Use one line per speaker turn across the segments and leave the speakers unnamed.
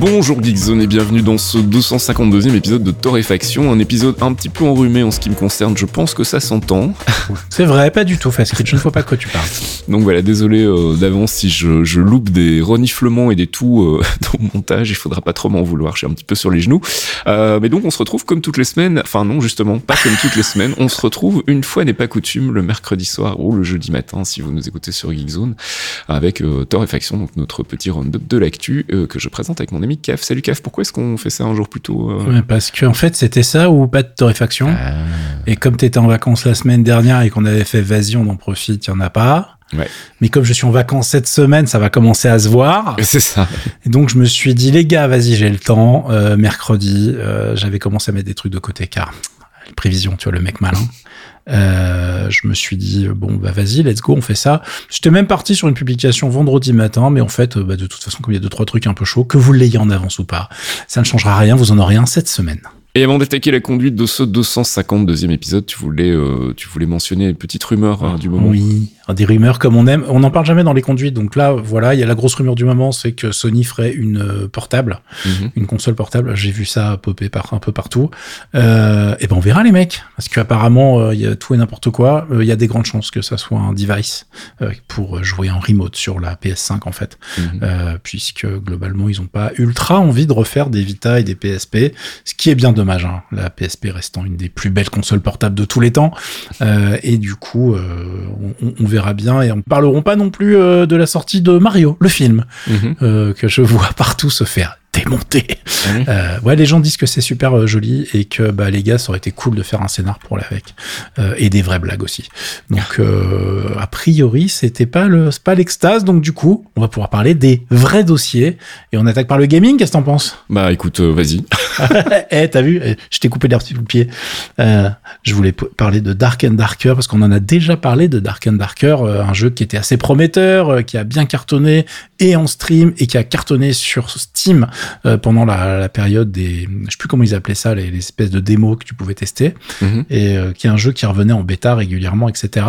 Bonjour Geekzone et bienvenue dans ce 252e épisode de Torréfaction, un épisode un petit peu enrhumé en ce qui me concerne, je pense que ça s'entend.
C'est vrai, pas du tout facile, je ne vois pas de quoi tu parles.
Donc voilà, désolé euh, d'avance si je, je, loupe des reniflements et des tout euh, dans le montage, il faudra pas trop m'en vouloir, je suis un petit peu sur les genoux. Euh, mais donc on se retrouve comme toutes les semaines, enfin non justement, pas comme toutes les semaines, on se retrouve une fois n'est pas coutume le mercredi soir ou le jeudi matin si vous nous écoutez sur Geekzone avec euh, Torréfaction, donc notre petit round-up de l'actu que je présente avec mon Caf. Salut Caf, pourquoi est-ce qu'on fait ça un jour plus tôt
ouais, Parce qu'en en fait c'était ça ou pas de torréfaction. Ah. Et comme tu étais en vacances la semaine dernière et qu'on avait fait Vas-y, on en profite, il n'y en a pas.
Ouais.
Mais comme je suis en vacances cette semaine, ça va commencer à se voir.
C'est ça.
Et donc je me suis dit, les gars, vas-y, j'ai le temps. Euh, mercredi, euh, j'avais commencé à mettre des trucs de côté car prévision, tu vois, le mec malin. Euh, je me suis dit bon bah vas-y let's go on fait ça j'étais même parti sur une publication vendredi matin mais en fait bah, de toute façon comme il y a deux trois trucs un peu chauds que vous l'ayez en avance ou pas ça ne changera rien vous en aurez un cette semaine
et avant d'attaquer la conduite de ce 252e épisode, tu voulais, euh, tu voulais mentionner une petite rumeur hein, du moment.
Oui, des rumeurs comme on aime. On n'en parle jamais dans les conduites. Donc là, voilà, il y a la grosse rumeur du moment, c'est que Sony ferait une euh, portable,
Mhm.
une console portable. J'ai vu ça popper par, un peu partout. Euh, et ben on verra les mecs, parce qu'apparemment euh, il y a tout et n'importe quoi. Euh, Il y a des grandes chances que ça soit un device pour jouer en remote sur la PS5 en fait,
Mhm.
Puisque globalement ils ont pas ultra envie de refaire des Vita et des PSP, ce qui est bien dommage. Hein, la PSP restant une des plus belles consoles portables de tous les temps. Euh, et du coup, on, on verra bien et on parleront pas non plus euh, de la sortie de Mario, le film,
Mhm.
euh, que je vois partout se faire démonter.
Oui.
Euh, ouais, les gens disent que c'est super euh, joli et que bah, les gars, ça aurait été cool de faire un scénar pour l'avec euh, et des vraies blagues aussi. Donc, euh, a priori, c'était pas le, pas l'extase. Donc, du coup, on va pouvoir parler des vrais dossiers et on attaque par le gaming. Qu'est-ce que t'en penses?
Bah écoute, euh, vas-y.
Eh, t'as vu? Eh, Je t'ai coupé l'herbe sous le pied. Euh, je voulais parler de Dark and Darker parce qu'on en a déjà parlé de Dark and Darker, un jeu qui était assez prometteur, qui a bien cartonné et en stream et qui a cartonné sur Steam pendant la, la période des, je sais plus comment ils appelaient ça, les, les espèces de démos que tu pouvais tester
Mhm.
et euh, qui est un jeu qui revenait en bêta régulièrement, etc.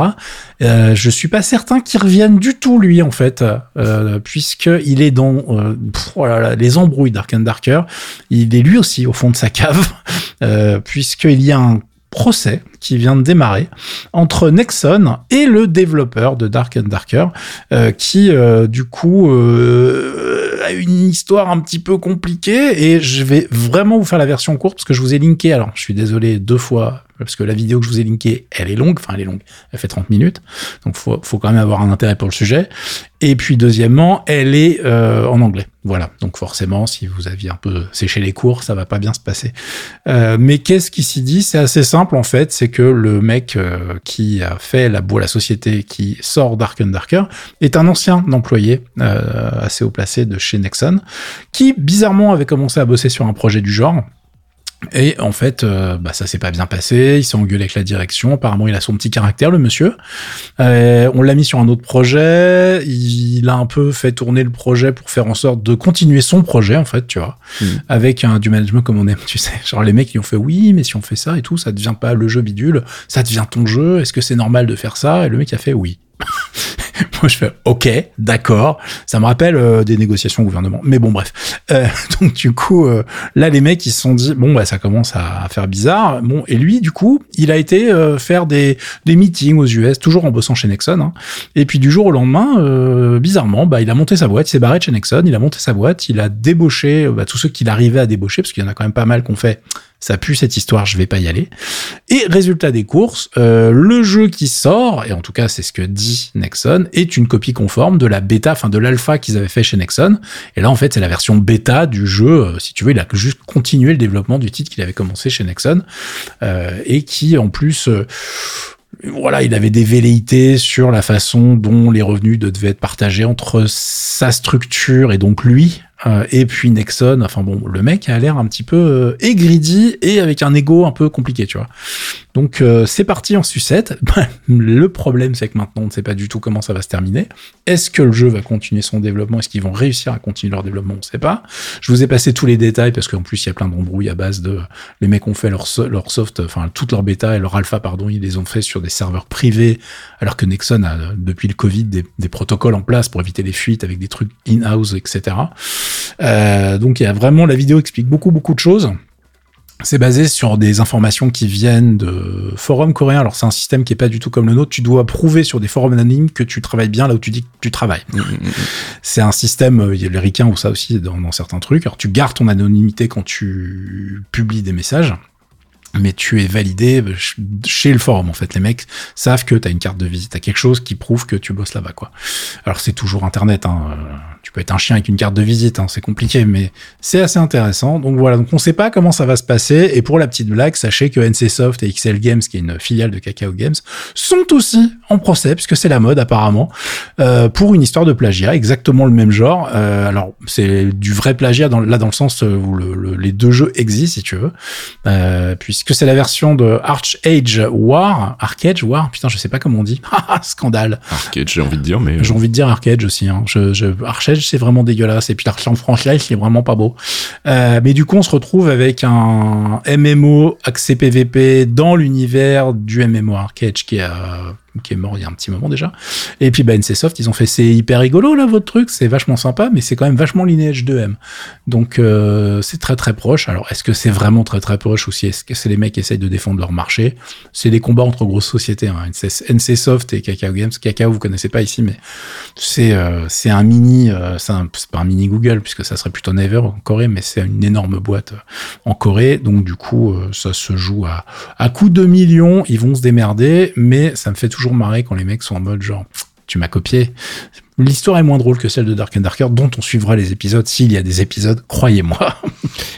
Euh, je suis pas certain qu'il revienne du tout lui en fait, euh, puisque il est dans euh, pff, oh là là, les embrouilles Dark and Darker. Il est lui aussi au fond de sa cave, euh, puisqu'il y a un procès qui vient de démarrer entre Nexon et le développeur de Dark and Darker, euh, qui euh, du coup euh, une histoire un petit peu compliquée et je vais vraiment vous faire la version courte parce que je vous ai linké. Alors, je suis désolé deux fois parce que la vidéo que je vous ai linkée, elle est longue, enfin elle est longue, elle fait 30 minutes, donc faut, faut quand même avoir un intérêt pour le sujet. Et puis deuxièmement, elle est euh, en anglais. Voilà, donc forcément, si vous aviez un peu séché les cours, ça va pas bien se passer. Euh, mais qu'est-ce qui s'y dit? C'est assez simple en fait, c'est que le mec euh, qui a fait la, la société qui sort Dark and Darker est un ancien employé euh, assez haut placé de chez Nexon, qui bizarrement avait commencé à bosser sur un projet du genre. Et en fait, euh, bah, ça s'est pas bien passé. Il s'est engueulé avec la direction. Apparemment, il a son petit caractère, le monsieur. Euh, on l'a mis sur un autre projet. Il a un peu fait tourner le projet pour faire en sorte de continuer son projet, en fait, tu vois,
Mhm.
avec un du management comme on aime, tu sais. Genre les mecs, ils ont fait oui, mais si on fait ça et tout, ça devient pas le jeu bidule, ça devient ton jeu. Est-ce que c'est normal de faire ça? Et le mec a fait oui. Moi, je fais OK, d'accord. Ça me rappelle euh, des négociations au gouvernement. Mais bon, bref. Euh, donc, du coup, euh, là, les mecs, ils se sont dit, bon, bah, ça commence à, faire bizarre. Bon, et lui, du coup, il a été euh, faire des, des meetings aux US, toujours en bossant chez Nexon. hein. Et puis, du jour au lendemain, euh, bizarrement, bah, il a monté sa boîte, il s'est barré de chez Nexon, il a monté sa boîte, il a débauché bah, tous ceux qu'il arrivait à débaucher, parce qu'il y en a quand même pas mal qu'on fait. Ça pue cette histoire, je vais pas y aller. Et résultat des courses, euh, le jeu qui sort, et en tout cas c'est ce que dit Nexon, est une copie conforme de la bêta, enfin de l'alpha qu'ils avaient fait chez Nexon. Et là en fait c'est la version bêta du jeu. euh, Si tu veux, il a juste continué le développement du titre qu'il avait commencé chez Nexon euh, et qui en plus euh, voilà, il avait des velléités sur la façon dont les revenus de- devaient être partagés entre sa structure et donc lui, euh, et puis Nexon. Enfin bon, le mec a l'air un petit peu euh, aigridy et avec un ego un peu compliqué, tu vois. Donc euh, c'est parti en sucette. le problème, c'est que maintenant, on ne sait pas du tout comment ça va se terminer. Est-ce que le jeu va continuer son développement? Est-ce qu'ils vont réussir à continuer leur développement? On ne sait pas. Je vous ai passé tous les détails parce qu'en plus, il y a plein d'embrouilles à base de les mecs ont fait leur, leur soft, enfin toute leur bêta et leur alpha, pardon, ils les ont fait sur des serveurs privés, alors que Nexon a depuis le Covid des, des protocoles en place pour éviter les fuites avec des trucs in-house, etc. Euh, donc il y a vraiment la vidéo explique beaucoup beaucoup de choses. C'est basé sur des informations qui viennent de forums coréens. Alors c'est un système qui est pas du tout comme le nôtre. Tu dois prouver sur des forums anonymes que tu travailles bien là où tu dis que tu travailles. Mmh, mmh, mmh. C'est un système, euh, il y a les ricains ou ça aussi dans, dans certains trucs. Alors tu gardes ton anonymité quand tu publies des messages mais tu es validé chez le forum en fait. Les mecs savent que tu as une carte de visite. À quelque chose qui prouve que tu bosses là-bas quoi. Alors c'est toujours internet hein. Euh, tu peux être un chien avec une carte de visite hein. c'est compliqué mais c'est assez intéressant. Donc voilà. Donc on sait pas comment ça va se passer. Et pour la petite blague sachez que NCSoft et XL Games qui est une filiale de Kakao Games sont aussi en procès puisque c'est la mode apparemment euh, pour une histoire de plagiat exactement le même genre. Euh, alors c'est du vrai plagiat dans, là dans le sens où le, les deux jeux existent si tu veux puisque c'est la version de Arch Age War, Arcade War, putain, je sais pas comment on dit. Scandale.
Arcade, j'ai envie de dire, mais.
J'ai envie de dire Arcade aussi. Hein. Je, je, Arch c'est vraiment dégueulasse. Et puis en français, c'est vraiment pas beau. Euh, mais du coup, on se retrouve avec un MMO accès PVP dans l'univers du MMO Arcade qui a qui est mort il y a un petit moment déjà. Et puis bah, NCSoft, ils ont fait c'est hyper rigolo là votre truc, c'est vachement sympa, mais c'est quand même vachement Lineage 2M. Donc euh, c'est très très proche. Alors est-ce que c'est vraiment très très proche ou si est-ce que c'est les mecs qui essayent de défendre leur marché? C'est des combats entre grosses sociétés, hein. NCSoft et Kakao Games. Kakao vous connaissez pas ici, mais c'est euh, un mini, euh, c'est pas un mini Google puisque ça serait plutôt Never en Corée, mais c'est une énorme boîte en Corée. Donc du coup ça se joue à à coup de millions, ils vont se démerder, mais ça me fait toujours marrer quand les mecs sont en mode genre tu m'as copié. L'histoire est moins drôle que celle de Dark and Darker, dont on suivra les épisodes s'il y a des épisodes, croyez-moi.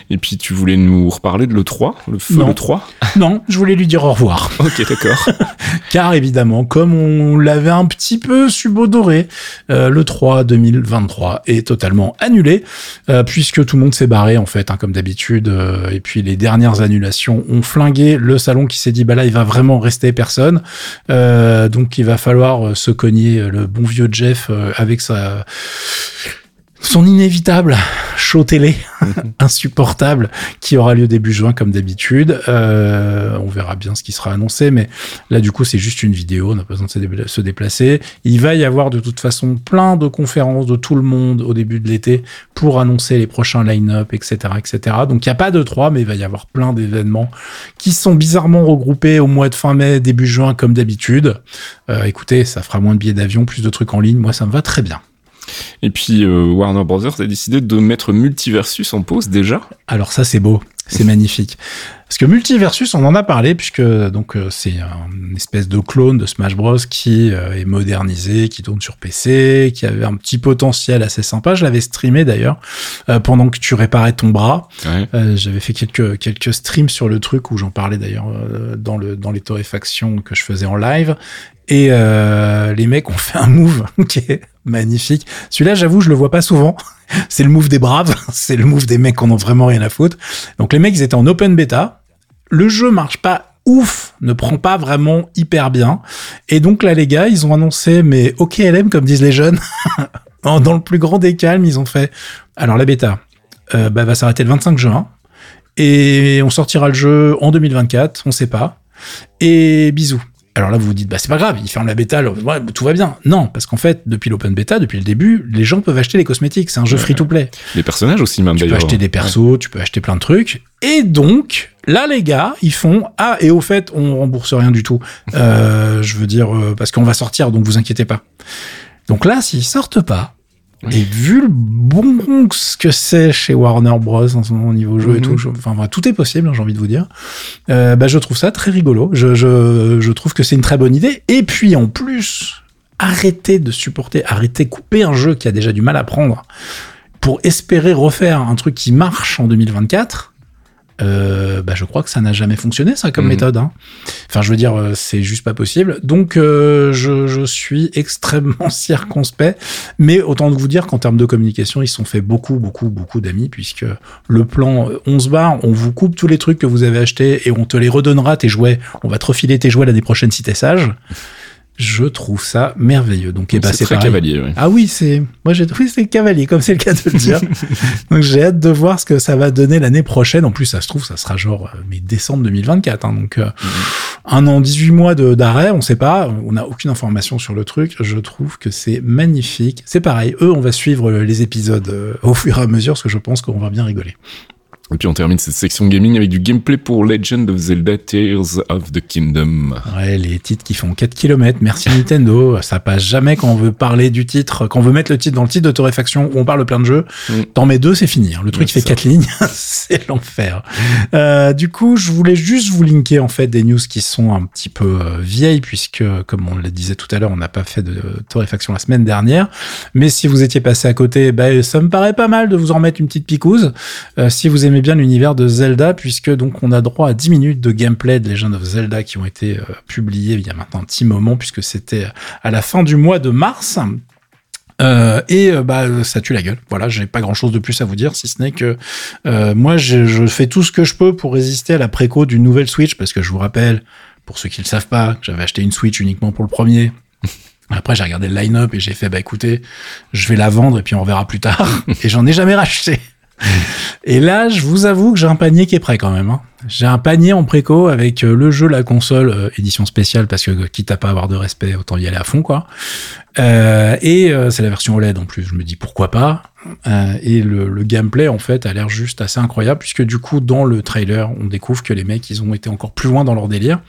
Et puis tu voulais nous reparler de l'E3, le feu
non.
l'E3
Non, je voulais lui dire au revoir.
Ok, d'accord.
Car évidemment, comme on l'avait un petit peu subodoré, euh, le 3 2023 est totalement annulé, euh, puisque tout le monde s'est barré en fait, hein, comme d'habitude. Euh, et puis les dernières annulations ont flingué le salon qui s'est dit, bah là, il va vraiment rester personne. Euh, donc il va falloir se cogner le bon vieux Jeff avec sa son inévitable show télé insupportable qui aura lieu début juin comme d'habitude. Euh, on verra bien ce qui sera annoncé, mais là du coup c'est juste une vidéo, on n'a pas besoin de se déplacer. Il va y avoir de toute façon plein de conférences de tout le monde au début de l'été pour annoncer les prochains line-up, etc., etc. Donc il n'y a pas de 3, mais il va y avoir plein d'événements qui sont bizarrement regroupés au mois de fin mai, début juin comme d'habitude. Euh, écoutez, ça fera moins de billets d'avion, plus de trucs en ligne. Moi ça me va très bien.
Et puis euh, Warner Brothers a décidé de mettre Multiversus en pause déjà.
Alors ça c'est beau, c'est magnifique. Parce que Multiversus, on en a parlé puisque donc euh, c'est une espèce de clone de Smash Bros qui euh, est modernisé, qui tourne sur PC, qui avait un petit potentiel assez sympa. Je l'avais streamé d'ailleurs euh, pendant que tu réparais ton bras.
Ouais.
Euh, J'avais fait quelques quelques streams sur le truc où j'en parlais d'ailleurs euh, dans le dans les torréfactions que je faisais en live. Et euh, les mecs ont fait un move qui est magnifique. Celui-là, j'avoue, je le vois pas souvent. C'est le move des braves. C'est le move des mecs qui en ont vraiment rien à foutre. Donc les mecs, ils étaient en open bêta. Le jeu marche pas ouf, ne prend pas vraiment hyper bien. Et donc là, les gars, ils ont annoncé, mais OKLM, comme disent les jeunes, dans le plus grand des calmes, ils ont fait. Alors la bêta euh, bah, va s'arrêter le 25 juin. Et on sortira le jeu en 2024, on sait pas. Et bisous. Alors là, vous vous dites, bah c'est pas grave, ils ferment la bêta, ouais, tout va bien. Non, parce qu'en fait, depuis l'open bêta, depuis le début, les gens peuvent acheter les cosmétiques. C'est un jeu
Ouais.
free-to-play.
Les personnages aussi, même
Tu peux acheter des persos, tu peux acheter plein de trucs. Et donc, là, les gars, ils font ah et au fait, on rembourse rien du tout. Euh, je veux dire euh, parce qu'on va sortir, donc vous inquiétez pas. Donc là, s'ils sortent pas. Et vu le bon que c'est chez Warner Bros en ce moment au niveau jeu et
Mhm.
tout, je- enfin voilà, tout est possible, hein, j'ai envie de vous dire. Euh, bah, je trouve ça très rigolo. Je, je, je trouve que c'est une très bonne idée. Et puis en plus, arrêtez de supporter, arrêtez couper un jeu qui a déjà du mal à prendre pour espérer refaire un truc qui marche en 2024. Euh, bah, je crois que ça n'a jamais fonctionné, ça, comme
Mhm.
méthode. Hein. Enfin, je veux dire, euh, c'est juste pas possible. Donc, euh, je, je suis extrêmement circonspect. Mais autant vous dire qu'en termes de communication, ils se sont fait beaucoup, beaucoup, beaucoup d'amis, puisque le plan euh, 11 bars, on vous coupe tous les trucs que vous avez achetés et on te les redonnera, tes jouets. On va te refiler tes jouets l'année prochaine si t'es sage. Je trouve ça merveilleux. Donc, eh ben,
c'est très
pareil.
cavalier. ouais.
Ah oui, c'est moi j'ai trouvé c'est cavalier comme c'est le cas de le dire. donc j'ai hâte de voir ce que ça va donner l'année prochaine. En plus, ça se trouve ça sera genre euh, mais décembre 2024 hein, donc euh, un an 18 mois de d'arrêt, on sait pas, on n'a aucune information sur le truc. Je trouve que c'est magnifique. C'est pareil, eux on va suivre euh, les épisodes au fur et à mesure parce que je pense qu'on va bien rigoler.
Et puis on termine cette section gaming avec du gameplay pour Legend of Zelda Tears of the Kingdom.
Ouais, les titres qui font 4 km, merci Nintendo. Ça passe jamais quand on veut parler du titre, quand on veut mettre le titre dans le titre de torréfaction où on parle plein de jeux.
Mm.
T'en mets deux, c'est fini. hein. Le truc
Ouais,
fait
c'est
4 lignes, c'est l'enfer. Euh, du coup, je voulais juste vous linker en fait des news qui sont un petit peu euh, vieilles puisque, comme on le disait tout à l'heure, on n'a pas fait de torréfaction la semaine dernière. Mais si vous étiez passé à côté, bah, ça me paraît pas mal de vous en mettre une petite picouse. Euh, si vous aimez bien l'univers de Zelda, puisque donc on a droit à 10 minutes de gameplay de Legend of Zelda qui ont été euh, publiés il y a maintenant un petit moment, puisque c'était à la fin du mois de mars. Euh, et euh, bah ça tue la gueule. Voilà, j'ai pas grand chose de plus à vous dire, si ce n'est que euh, moi je, je fais tout ce que je peux pour résister à la préco d'une nouvelle Switch, parce que je vous rappelle, pour ceux qui le savent pas, que j'avais acheté une Switch uniquement pour le premier. Après, j'ai regardé le line-up et j'ai fait, bah écoutez, je vais la vendre et puis on verra plus tard. et j'en ai jamais racheté. Et là, je vous avoue que j'ai un panier qui est prêt quand même. hein. J'ai un panier en préco avec euh, le jeu, la console, euh, édition spéciale, parce que quitte à pas avoir de respect, autant y aller à fond, quoi. Euh, et c'est la version OLED en plus. Je me dis pourquoi pas? Et le, gameplay en fait a l'air juste assez incroyable puisque du coup dans le trailer on découvre que les mecs ils ont été encore plus loin dans leur délire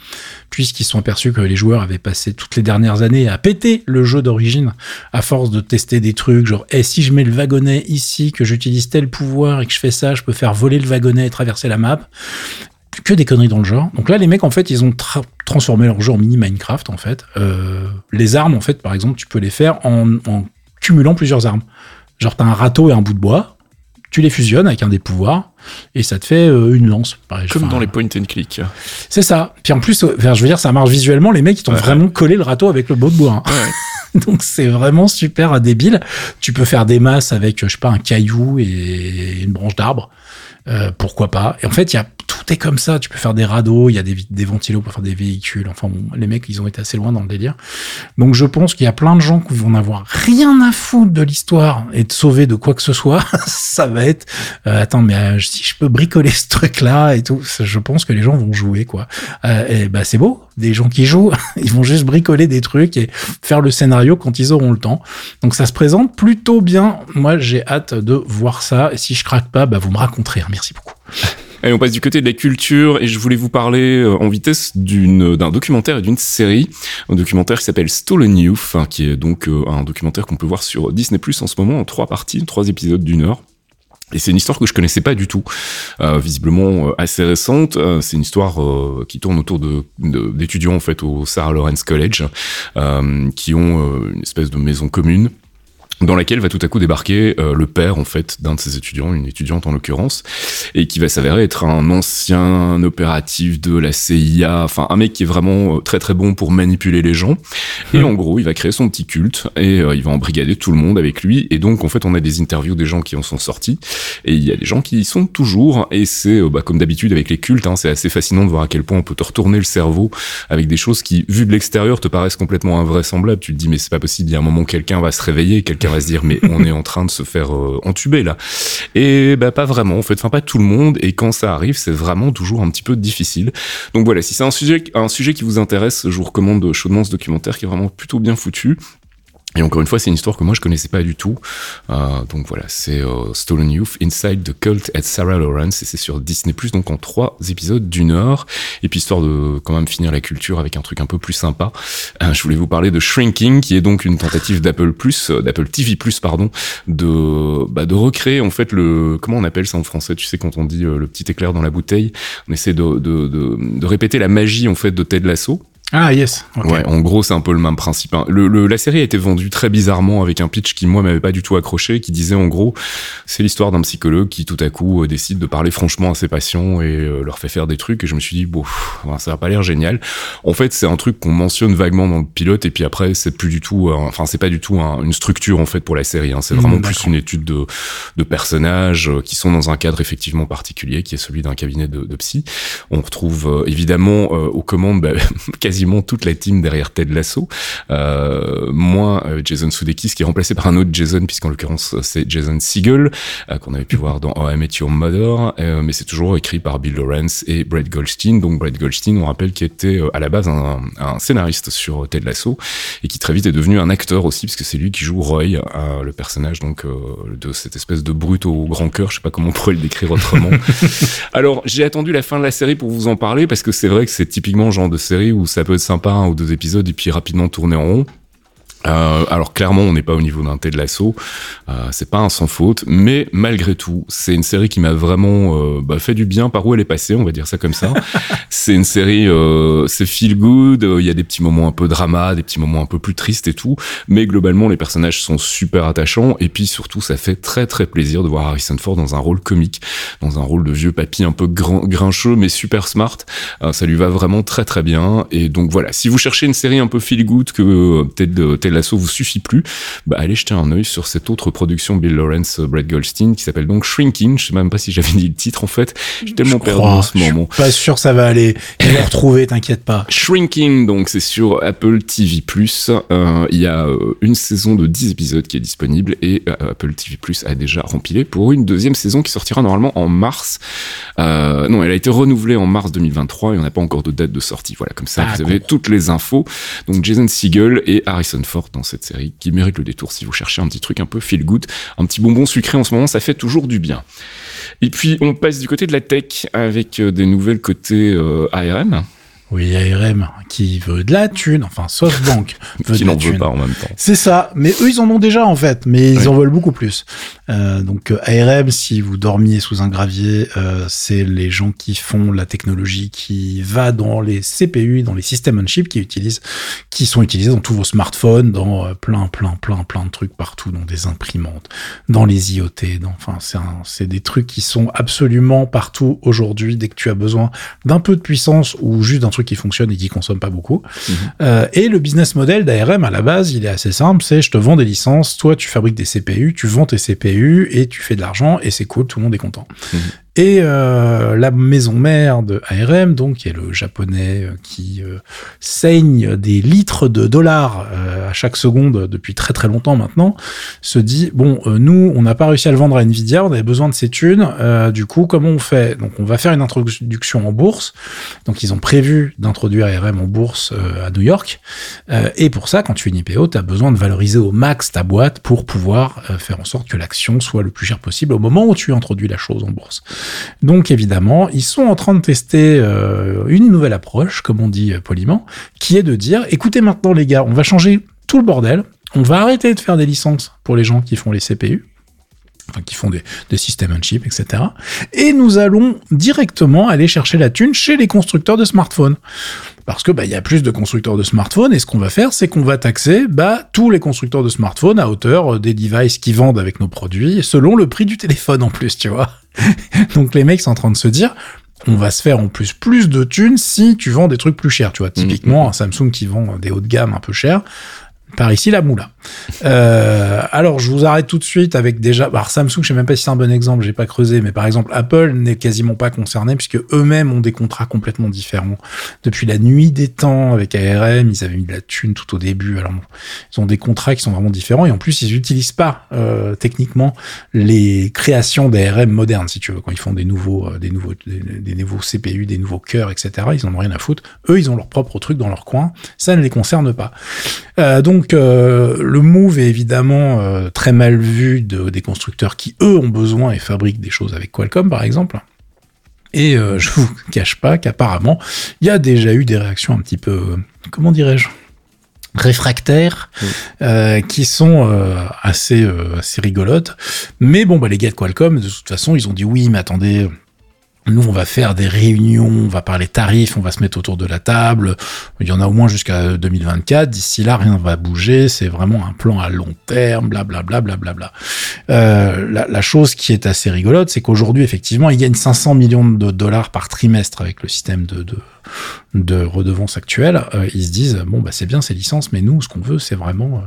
puisqu'ils sont aperçus que les joueurs avaient passé toutes les dernières années à péter le jeu d'origine à force de tester des trucs genre et si je mets le wagonnet ici que j'utilise tel pouvoir et que je fais ça je peux faire voler le wagonnet et traverser la map que des conneries dans le genre. Donc là, les mecs, en fait, ils ont tra- transformé leur jeu en mini Minecraft, en fait. Euh, les armes, en fait, par exemple, tu peux les faire en, en cumulant plusieurs armes. Genre, t'as un râteau et un bout de bois, tu les fusionnes avec un des pouvoirs, et ça te fait euh, une lance. Pareil,
Comme
enfin,
dans les point and click.
C'est ça. Puis en plus, euh, enfin, je veux dire, ça marche visuellement. Les mecs, ils t'ont
Ouais.
vraiment collé le râteau avec le bout de bois. hein. Donc c'est vraiment super débile. Tu peux faire des masses avec, je sais pas, un caillou et une branche d'arbre. Euh, pourquoi pas Et en fait, il y a tout est comme ça. Tu peux faire des radeaux, il y a des, ventilos pour faire des véhicules. Enfin, bon, les mecs, ils ont été assez loin dans le délire. Donc, je pense qu'il y a plein de gens qui vont n'avoir rien à foutre de l'histoire et de sauver de quoi que ce soit. ça va être, euh, attends, mais euh, si je peux bricoler ce truc-là et tout, je pense que les gens vont jouer, quoi. Euh, et bah, c'est beau. Des gens qui jouent, ils vont juste bricoler des trucs et faire le scénario quand ils auront le temps. Donc, ça se présente plutôt bien. Moi, j'ai hâte de voir ça. Et si je craque pas, bah, vous me raconterez. Merci beaucoup.
Allez, on passe du côté de la culture et je voulais vous parler euh, en vitesse d'une d'un documentaire et d'une série, un documentaire qui s'appelle Stolen Youth, hein, qui est donc euh, un documentaire qu'on peut voir sur Disney Plus en ce moment en trois parties, trois épisodes d'une heure. Et c'est une histoire que je connaissais pas du tout, euh, visiblement euh, assez récente. Euh, c'est une histoire euh, qui tourne autour de de- d'étudiants en fait au Sarah Lawrence College, qui ont une espèce de maison commune dans laquelle va tout à coup débarquer euh, le père en fait d'un de ses étudiants, une étudiante en l'occurrence, et qui va s'avérer être un ancien opératif de la CIA, enfin un mec qui est vraiment euh, très très bon pour manipuler les gens. Et en gros, il va créer son petit culte et euh, il va embrigader tout le monde avec lui. Et donc en fait, on a des interviews des gens qui en sont sortis et il y a des gens qui y sont toujours. Et c'est euh, bah, comme d'habitude avec les cultes, hein, c'est assez fascinant de voir à quel point on peut te retourner le cerveau avec des choses qui, vues de l'extérieur, te paraissent complètement invraisemblables. Tu te dis mais c'est pas possible. Il y a un moment quelqu'un va se réveiller, quelqu'un va se dire mais on est en train de se faire euh, entuber là. Et bah pas vraiment en fait, enfin pas tout le monde. Et quand ça arrive, c'est vraiment toujours un petit peu difficile. Donc voilà, si c'est un sujet, un sujet qui vous intéresse, je vous recommande chaudement ce documentaire qui est vraiment plutôt bien foutu. Et encore une fois, c'est une histoire que moi je connaissais pas du tout. Euh, donc voilà, c'est euh, Stolen Youth Inside the Cult at Sarah Lawrence et c'est sur Disney donc en trois épisodes d'une heure. Et puis histoire de quand même finir la culture avec un truc un peu plus sympa, euh, je voulais vous parler de Shrinking, qui est donc une tentative d'Apple Plus, euh, d'Apple TV pardon, de bah, de recréer en fait le comment on appelle ça en français? Tu sais quand on dit euh, le petit éclair dans la bouteille, on essaie de de, de, de répéter la magie en fait de Ted Lasso.
Ah yes.
Ouais, en gros, c'est un peu le même principe. Hein. Le, la série a été vendue très bizarrement avec un pitch qui moi m'avait pas du tout accroché, qui disait en gros, c'est l'histoire d'un psychologue qui tout à coup euh, décide de parler franchement à ses patients et euh, leur fait faire des trucs. Et je me suis dit, bon, ça va pas l'air génial. En fait, c'est un truc qu'on mentionne vaguement dans le pilote et puis après, c'est plus du tout, enfin, c'est pas du tout une structure en fait pour la série. Hein. C'est vraiment mmh, plus une étude de, de personnages euh, qui sont dans un cadre effectivement particulier, qui est celui d'un cabinet de, de, psy. On retrouve évidemment aux commandes bah, quasi toute la team derrière Ted Lasso. Euh, moi, euh, Jason Sudeikis, qui est remplacé par un autre Jason, puisqu'en l'occurrence c'est Jason Segel, euh, qu'on avait pu voir dans Oh, I Met Your Mother, euh, mais c'est toujours écrit par Bill Lawrence et Brett Goldstein. Donc Brett Goldstein, on rappelle, qui était à la base un, un, scénariste sur Ted Lasso et qui très vite est devenu un acteur aussi, puisque c'est lui qui joue Roy, le personnage donc de cette espèce de brute au grand cœur. Je sais pas comment on pourrait le décrire autrement. Alors j'ai attendu la fin de la série pour vous en parler parce que c'est vrai que c'est typiquement le genre de série où ça peut être sympa un ou deux épisodes et puis rapidement tourner en rond. Euh, alors clairement, on n'est pas au niveau d'un thé de l'assaut, euh, c'est pas un sans faute, mais malgré tout, c'est une série qui m'a vraiment euh, bah, fait du bien par où elle est passée, on va dire ça comme ça. c'est une série, euh, c'est feel good, il y a des petits moments un peu drama, des petits moments un peu plus tristes et tout, mais globalement les personnages sont super attachants et puis surtout ça fait très très plaisir de voir Harrison Ford dans un rôle comique, dans un rôle de vieux papy un peu grincheux mais super smart. ça lui va vraiment très très bien et donc voilà, si vous cherchez une série un peu feel good que peut-être de l'assaut vous suffit plus, bah allez jeter un œil sur cette autre production Bill Lawrence, euh, Brett Goldstein qui s'appelle donc Shrinking. Je sais même pas si j'avais dit le titre en fait. J'ai tellement perdu en ce moment.
pas sûr ça va aller. Ils vont retrouver, t'inquiète pas.
Shrinking, donc c'est sur Apple TV+. Euh, il y a euh, une saison de 10 épisodes qui est disponible et Apple TV+ a déjà rempilé pour une deuxième saison qui sortira normalement en mars. non, elle a été renouvelée en mars 2023 et on n'a pas encore de date de sortie. Voilà, comme ça ah, vous avez toutes les infos. Donc Jason Segel et Harrison Ford dans cette série qui mérite le détour si vous cherchez un petit truc un peu feel good, un petit bonbon sucré en ce moment, ça fait toujours du bien. Et puis on passe du côté de la tech avec euh, des nouvelles côtés euh, ARM.
Oui, ARM qui veut de la thune, enfin SoftBank
veut qui n'en veut pas en même temps.
C'est ça, mais eux ils en ont déjà en fait, mais ils en veulent beaucoup plus. Euh, donc ARM, si vous dormiez sous un gravier, euh, c'est les gens qui font la technologie qui va dans les CPU, dans les systèmes on chip qui utilisent, qui sont utilisés dans tous vos smartphones, dans euh, plein, plein, plein, plein de trucs partout, dans des imprimantes, dans les IoT, dans, enfin c'est c'est des trucs qui sont absolument partout aujourd'hui. Dès que tu as besoin d'un peu de puissance ou juste d'un truc qui fonctionne et qui consomme pas beaucoup. Mhm. Euh, et le business model d'ARM à la base, il est assez simple, c'est je te vends des licences, toi tu fabriques des CPU, tu vends tes CPU et tu fais de l'argent et c'est cool, tout le monde est content. Mhm. Et euh, la maison mère de ARM, donc qui est le japonais euh, qui euh, saigne des litres de dollars à chaque seconde depuis très très longtemps maintenant, se dit bon, nous on n'a pas réussi à le vendre à Nvidia, on avait besoin de ces thunes. du coup, comment on fait? Donc on va faire une introduction en bourse. Donc ils ont prévu d'introduire ARM en bourse à New York. et pour ça, quand tu es une IPO, tu as besoin de valoriser au max ta boîte pour pouvoir faire en sorte que l'action soit le plus cher possible au moment où tu introduis la chose en bourse. Donc évidemment, ils sont en train de tester euh, une nouvelle approche, comme on dit poliment, qui est de dire, écoutez maintenant les gars, on va changer tout le bordel, on va arrêter de faire des licences pour les gens qui font les CPU, enfin qui font des, systèmes on chip, etc. Et nous allons directement aller chercher la thune chez les constructeurs de smartphones. Parce que bah il y a plus de constructeurs de smartphones et ce qu'on va faire, c'est qu'on va taxer bah tous les constructeurs de smartphones à hauteur des devices qui vendent avec nos produits selon le prix du téléphone en plus, tu vois. Donc les mecs sont en train de se dire on va se faire en plus plus de thunes si tu vends des trucs plus chers, tu vois. Typiquement, un Samsung qui vend des hauts de gamme un peu chers, par ici la moula. Euh, alors, je vous arrête tout de suite avec déjà. Alors, Samsung, je sais même pas si c'est un bon exemple, j'ai pas creusé, mais par exemple, Apple n'est quasiment pas concerné puisque eux-mêmes ont des contrats complètement différents. Depuis la nuit des temps avec ARM, ils avaient mis de la thune tout au début. Alors, ils ont des contrats qui sont vraiment différents et en plus, ils n'utilisent pas euh, techniquement les créations d'ARM modernes, si tu veux, quand ils font des nouveaux, euh, des nouveaux, des, nouveaux CPU, des nouveaux cœurs, etc. Ils en ont rien à foutre. Eux, ils ont leur propre truc dans leur coin. Ça ne les concerne pas. donc, le move est évidemment euh, très mal vu de, des constructeurs qui, eux, ont besoin et fabriquent des choses avec Qualcomm, par exemple. Et euh, je vous cache pas qu'apparemment, il y a déjà eu des réactions un petit peu, comment dirais-je réfractaires euh, qui sont assez assez rigolotes mais bon bah les gars de Qualcomm de toute façon ils ont dit oui mais attendez Nous, on va faire des réunions, on va parler tarifs, on va se mettre autour de la table. Il y en a au moins jusqu'à 2024. D'ici là, rien ne va bouger. C'est vraiment un plan à long terme, blablabla, blablabla. Euh, la, la chose qui est assez rigolote, c'est qu'aujourd'hui, effectivement, ils gagnent 500 millions de dollars par trimestre avec le système de, de redevance actuelle. Euh, ils se disent, bon, bah, c'est bien ces licences, mais nous, ce qu'on veut, c'est vraiment euh,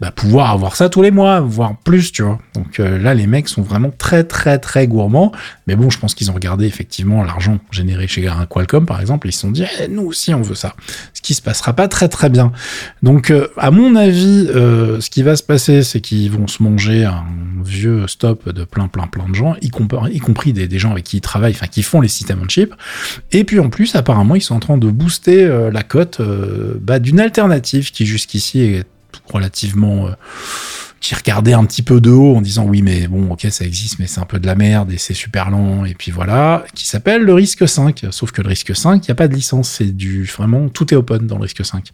bah, pouvoir avoir ça tous les mois, voire plus, tu vois. Donc euh, là, les mecs sont vraiment très, très, très gourmands. Mais bon, je pense qu'ils ont regardé effectivement l'argent généré chez un Qualcomm, par exemple, et ils se sont dit, eh, nous aussi, on veut ça. Ce qui se passera pas très, très bien. Donc, à mon avis, ce qui va se passer, c'est qu'ils vont se manger un vieux stop de plein, plein, plein de gens, y, compris, y compris des, des gens avec qui ils travaillent, enfin, qui font les systèmes on chip. Et puis, en plus, apparemment, ils sont en train de booster euh, la cote euh, bah, d'une alternative qui jusqu'ici est relativement euh, qui regardait un petit peu de haut en disant oui mais bon ok ça existe mais c'est un peu de la merde et c'est super lent et puis voilà qui s'appelle le risque 5 sauf que le risque 5 il y a pas de licence c'est du vraiment tout est open dans le risque 5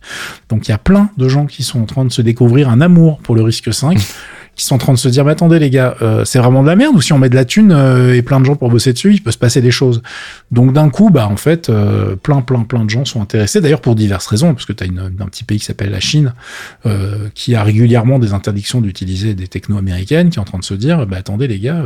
donc il y a plein de gens qui sont en train de se découvrir un amour pour le risque 5 qui sont en train de se dire mais attendez les gars euh, c'est vraiment de la merde ou si on met de la thune euh, et plein de gens pour bosser dessus il peut se passer des choses. Donc d'un coup bah en fait euh, plein plein plein de gens sont intéressés d'ailleurs pour diverses raisons parce que tu as un petit pays qui s'appelle la Chine qui a régulièrement des interdictions d'utiliser des techno américaines qui est en train de se dire bah attendez les gars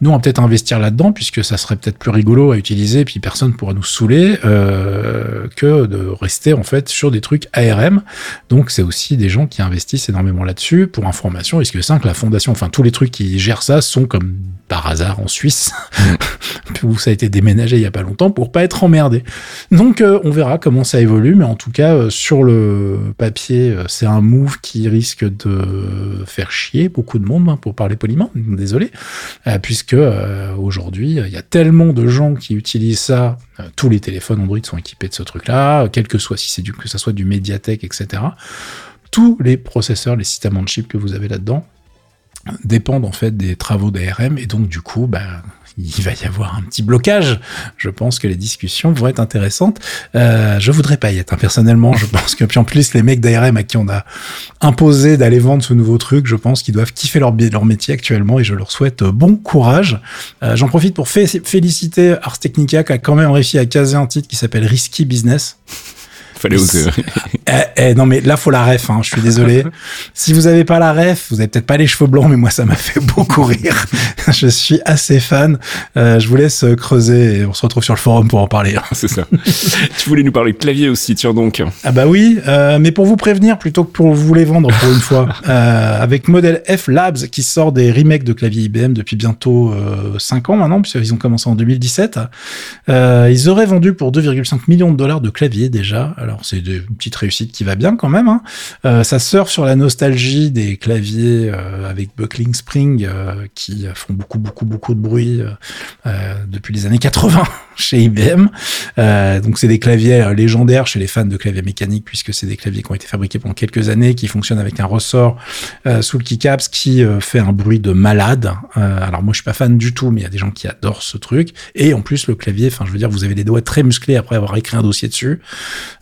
nous, on va peut-être investir là-dedans, puisque ça serait peut-être plus rigolo à utiliser, puis personne pourra nous saouler, euh, que de rester en fait sur des trucs ARM. Donc, c'est aussi des gens qui investissent énormément là-dessus. Pour information, risque 5, la fondation, enfin tous les trucs qui gèrent ça sont comme par hasard en Suisse, mm. où ça a été déménagé il y a pas longtemps pour pas être emmerdé. Donc, euh, on verra comment ça évolue, mais en tout cas, euh, sur le papier, c'est un move qui risque de faire chier beaucoup de monde, hein, pour parler poliment. Désolé, puisque euh, aujourd'hui, il y a tellement de gens qui utilisent ça. Euh, tous les téléphones Android sont équipés de ce truc-là, quel que soit si c'est du que ça soit du Mediatek, etc. Tous les processeurs, les systèmes on chip que vous avez là-dedans dépendent en fait des travaux d'ARM et donc du coup, bah, il va y avoir un petit blocage. Je pense que les discussions vont être intéressantes. Euh, je voudrais pas y être, hein, personnellement. Je pense que, puis en plus, les mecs d'ARM à qui on a imposé d'aller vendre ce nouveau truc, je pense qu'ils doivent kiffer leur, leur métier actuellement et je leur souhaite euh, bon courage. Euh, J'en profite pour féliciter Ars Technica qui a quand même réussi à caser un titre qui s'appelle Risky Business.
Fallait oser.
Eh, eh, non, mais là, faut la ref, hein, je suis désolé. si vous avez pas la ref, vous avez peut-être pas les cheveux blancs, mais moi, ça m'a fait beaucoup rire. je suis assez fan. Euh, je vous laisse creuser et on se retrouve sur le forum pour en parler.
C'est ça. tu voulais nous parler de clavier aussi, tiens donc.
Ah bah oui, euh, mais pour vous prévenir plutôt que pour vous les vendre pour une fois. Euh, avec Model F Labs qui sort des remakes de clavier IBM depuis bientôt 5 ans maintenant, puisqu'ils ont commencé en 2017. ils auraient vendu pour 2,5 millions de dollars de claviers déjà. Alors c'est une petite réussite qui va bien quand même. Hein. Euh, ça surfe sur la nostalgie des claviers euh, avec buckling spring euh, qui font beaucoup beaucoup beaucoup de bruit depuis les années 80 chez IBM. donc c'est des claviers légendaires chez les fans de claviers mécaniques puisque c'est des claviers qui ont été fabriqués pendant quelques années, qui fonctionnent avec un ressort sous le keycaps qui fait un bruit de malade. alors moi je suis pas fan du tout, mais il y a des gens qui adorent ce truc. Et en plus le clavier, enfin je veux dire, vous avez des doigts très musclés après avoir écrit un dossier dessus.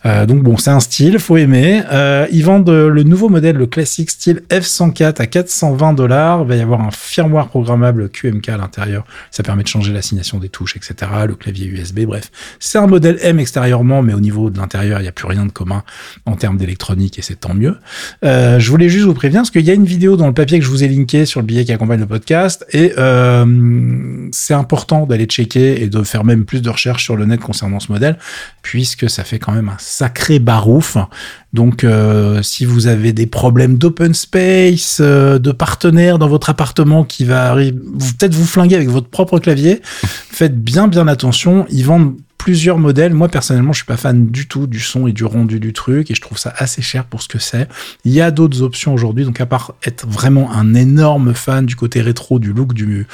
Euh, donc bon, c'est un style, faut aimer. Euh, ils vendent le nouveau modèle, le classique style F104 à 420 dollars. Il va y avoir un firmware programmable QMK à l'intérieur. Ça permet de changer l'assignation des touches, etc. Le clavier USB, bref. C'est un modèle M extérieurement, mais au niveau de l'intérieur, il n'y a plus rien de commun en termes d'électronique et c'est tant mieux. Euh, je voulais juste vous prévenir parce qu'il y a une vidéo dans le papier que je vous ai linké sur le billet qui accompagne le podcast et euh, c'est important d'aller checker et de faire même plus de recherches sur le net concernant ce modèle puisque ça fait quand même un sacré barouf. Donc, euh, si vous avez des problèmes d'open space, de partenaires dans votre appartement qui va peut-être vous flinguer avec votre propre clavier, faites bien bien attention. Ils vendent plusieurs modèles. Moi, personnellement, je suis pas fan du tout du son et du rendu du truc et je trouve ça assez cher pour ce que c'est. Il y a d'autres options aujourd'hui. Donc, à part être vraiment un énorme fan du côté rétro, du look du,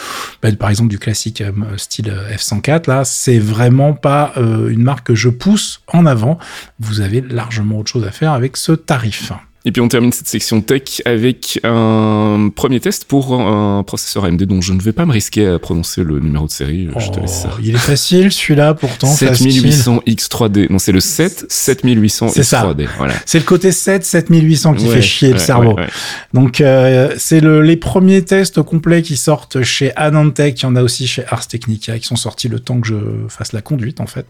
bah, par exemple, du classique euh, style euh, F104, là, c'est vraiment pas euh, une marque que je pousse en avant. Vous avez largement autre chose à faire avec ce tarif.
Et puis on termine cette section tech avec un premier test pour un processeur AMD dont je ne vais pas me risquer à prononcer le numéro de série. je te laisse ça.
Oh, il est facile celui-là pourtant.
7800 X3D. Non, c'est le 7 7800 X3D. Voilà.
C'est le côté 7 7800 qui fait chier le cerveau. Donc euh, c'est le, les premiers tests complets qui sortent chez Anantech. Il y en a aussi chez Ars Technica qui sont sortis le temps que je fasse la conduite en fait.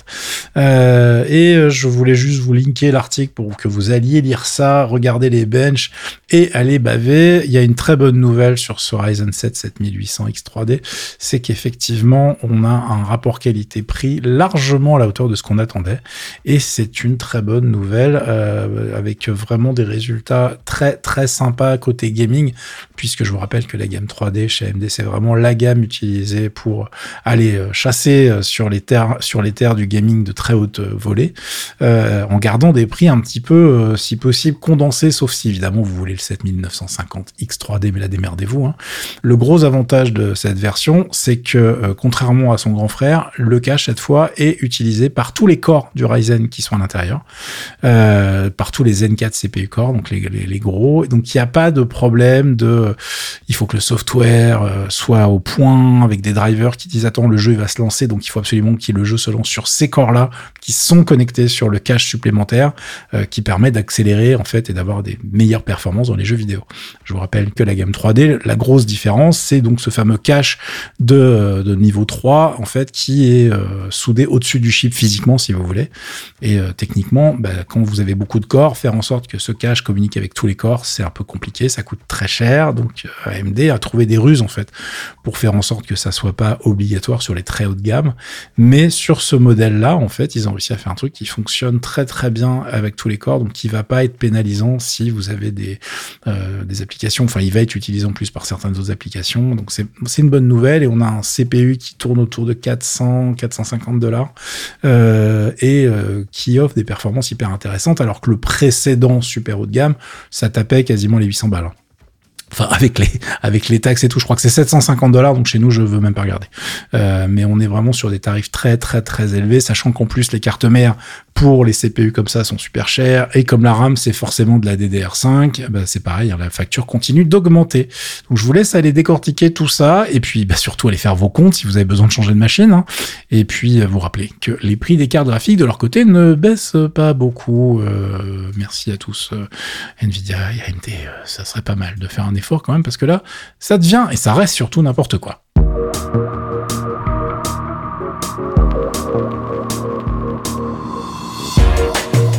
Euh, et je voulais juste vous linker l'article pour que vous alliez lire ça, regarder les benches et aller baver. Il y a une très bonne nouvelle sur ce Ryzen 7 7800 X3D, c'est qu'effectivement, on a un rapport qualité-prix largement à la hauteur de ce qu'on attendait. Et c'est une très bonne nouvelle, euh, avec vraiment des résultats très, très sympas côté gaming, puisque je vous rappelle que la gamme 3D chez AMD, c'est vraiment la gamme utilisée pour aller euh, chasser euh, sur les terres, sur les terres du gaming de très haute volée, en gardant des prix un petit peu, si possible, condensés, sauf si évidemment vous voulez le 7950 X3D, mais la démerdez-vous. Hein. Le gros avantage de cette version, c'est que euh, contrairement à son grand frère, le cache cette fois est utilisé par tous les corps du Ryzen qui sont à l'intérieur, euh, par tous les Zen 4 CPU corps, donc les, gros. Donc il n'y a pas de problème de, il faut que le software euh, soit au point avec des drivers qui disent attends le jeu va se lancer, donc il faut absolument que le jeu se lance sur ces corps là qui sont connectés sur le cache supplémentaire qui permet d'accélérer en fait et d'avoir des meilleures performances dans les jeux vidéo. Je vous rappelle que la gamme 3D, la grosse différence, c'est donc ce fameux cache de, niveau 3, en fait, qui est euh, soudé au-dessus du chip physiquement, si vous voulez. Et euh, techniquement, bah, quand vous avez beaucoup de corps, faire en sorte que ce cache communique avec tous les corps, c'est un peu compliqué, ça coûte très cher. Donc AMD a trouvé des ruses, en fait, pour faire en sorte que ça soit pas obligatoire sur les très hautes gamme. Mais sur ce modèle-là, en fait, ils ont réussi à faire un truc qui fonctionne très très bien avec tous les corps, donc qui va pas être pénalisant vous avez des, euh, applications. Enfin, il va être utilisé en plus par certaines autres applications. Donc c'est une bonne nouvelle et on a un CPU qui tourne autour de 400, 450 dollars euh, et euh, qui offre des performances hyper intéressantes alors que le précédent super haut de gamme, ça tapait quasiment les 800 balles. Enfin, avec les, avec les taxes et tout, je crois que c'est 750 dollars, donc chez nous, je veux même pas regarder. Mais on est vraiment sur des tarifs très, très, très élevés, sachant qu'en plus, les cartes mères pour les CPU comme ça sont super chères, et comme la RAM, c'est forcément de la DDR5, bah, c'est pareil, hein, la facture continue d'augmenter. Donc, je vous laisse aller décortiquer tout ça, et puis, bah, surtout aller faire vos comptes si vous avez besoin de changer de machine, hein. et puis, euh, vous rappeler que les prix des cartes graphiques de leur côté ne baissent pas beaucoup. Euh, merci à tous, euh, Nvidia et AMD, ça serait pas mal de faire un fort quand même, parce que là, ça devient, et ça reste surtout n'importe quoi.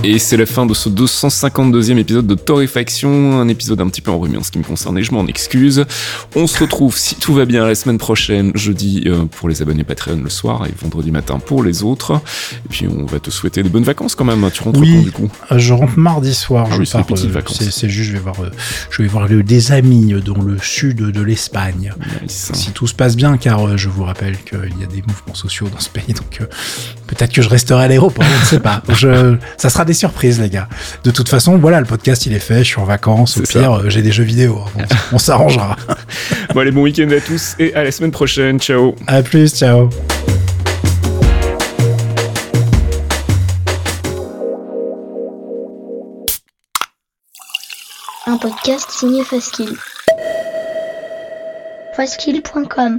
Et c'est la fin de ce 252e épisode de Torréfaction, un épisode un petit peu enrhumé en ce qui me concerne et je m'en excuse. On se retrouve, si tout va bien, la semaine prochaine, jeudi euh, pour les abonnés Patreon le soir et vendredi matin pour les autres. Et puis on va te souhaiter de bonnes vacances quand même. Tu rentres
oui,
quand du coup?
euh, Je rentre mardi soir.
Ah
je
oui, petites
euh,
vacances.
C'est juste, je vais voir, je vais voir des amis dans le sud de l'Espagne.
Nice.
Si tout se passe bien, car je vous rappelle qu'il y a des mouvements sociaux dans ce pays, donc peut-être que je resterai à l'aéroport, je ne sais pas. Je, ça sera des surprises, les gars. De toute façon, voilà, le podcast, il est fait, je suis en vacances. Au pire, euh, j'ai des jeux vidéo. On, on s'arrangera.
bon, allez, bon week-end à tous et à la semaine prochaine. Ciao.
À plus, ciao.
Un podcast signé Faskill. Faskill.com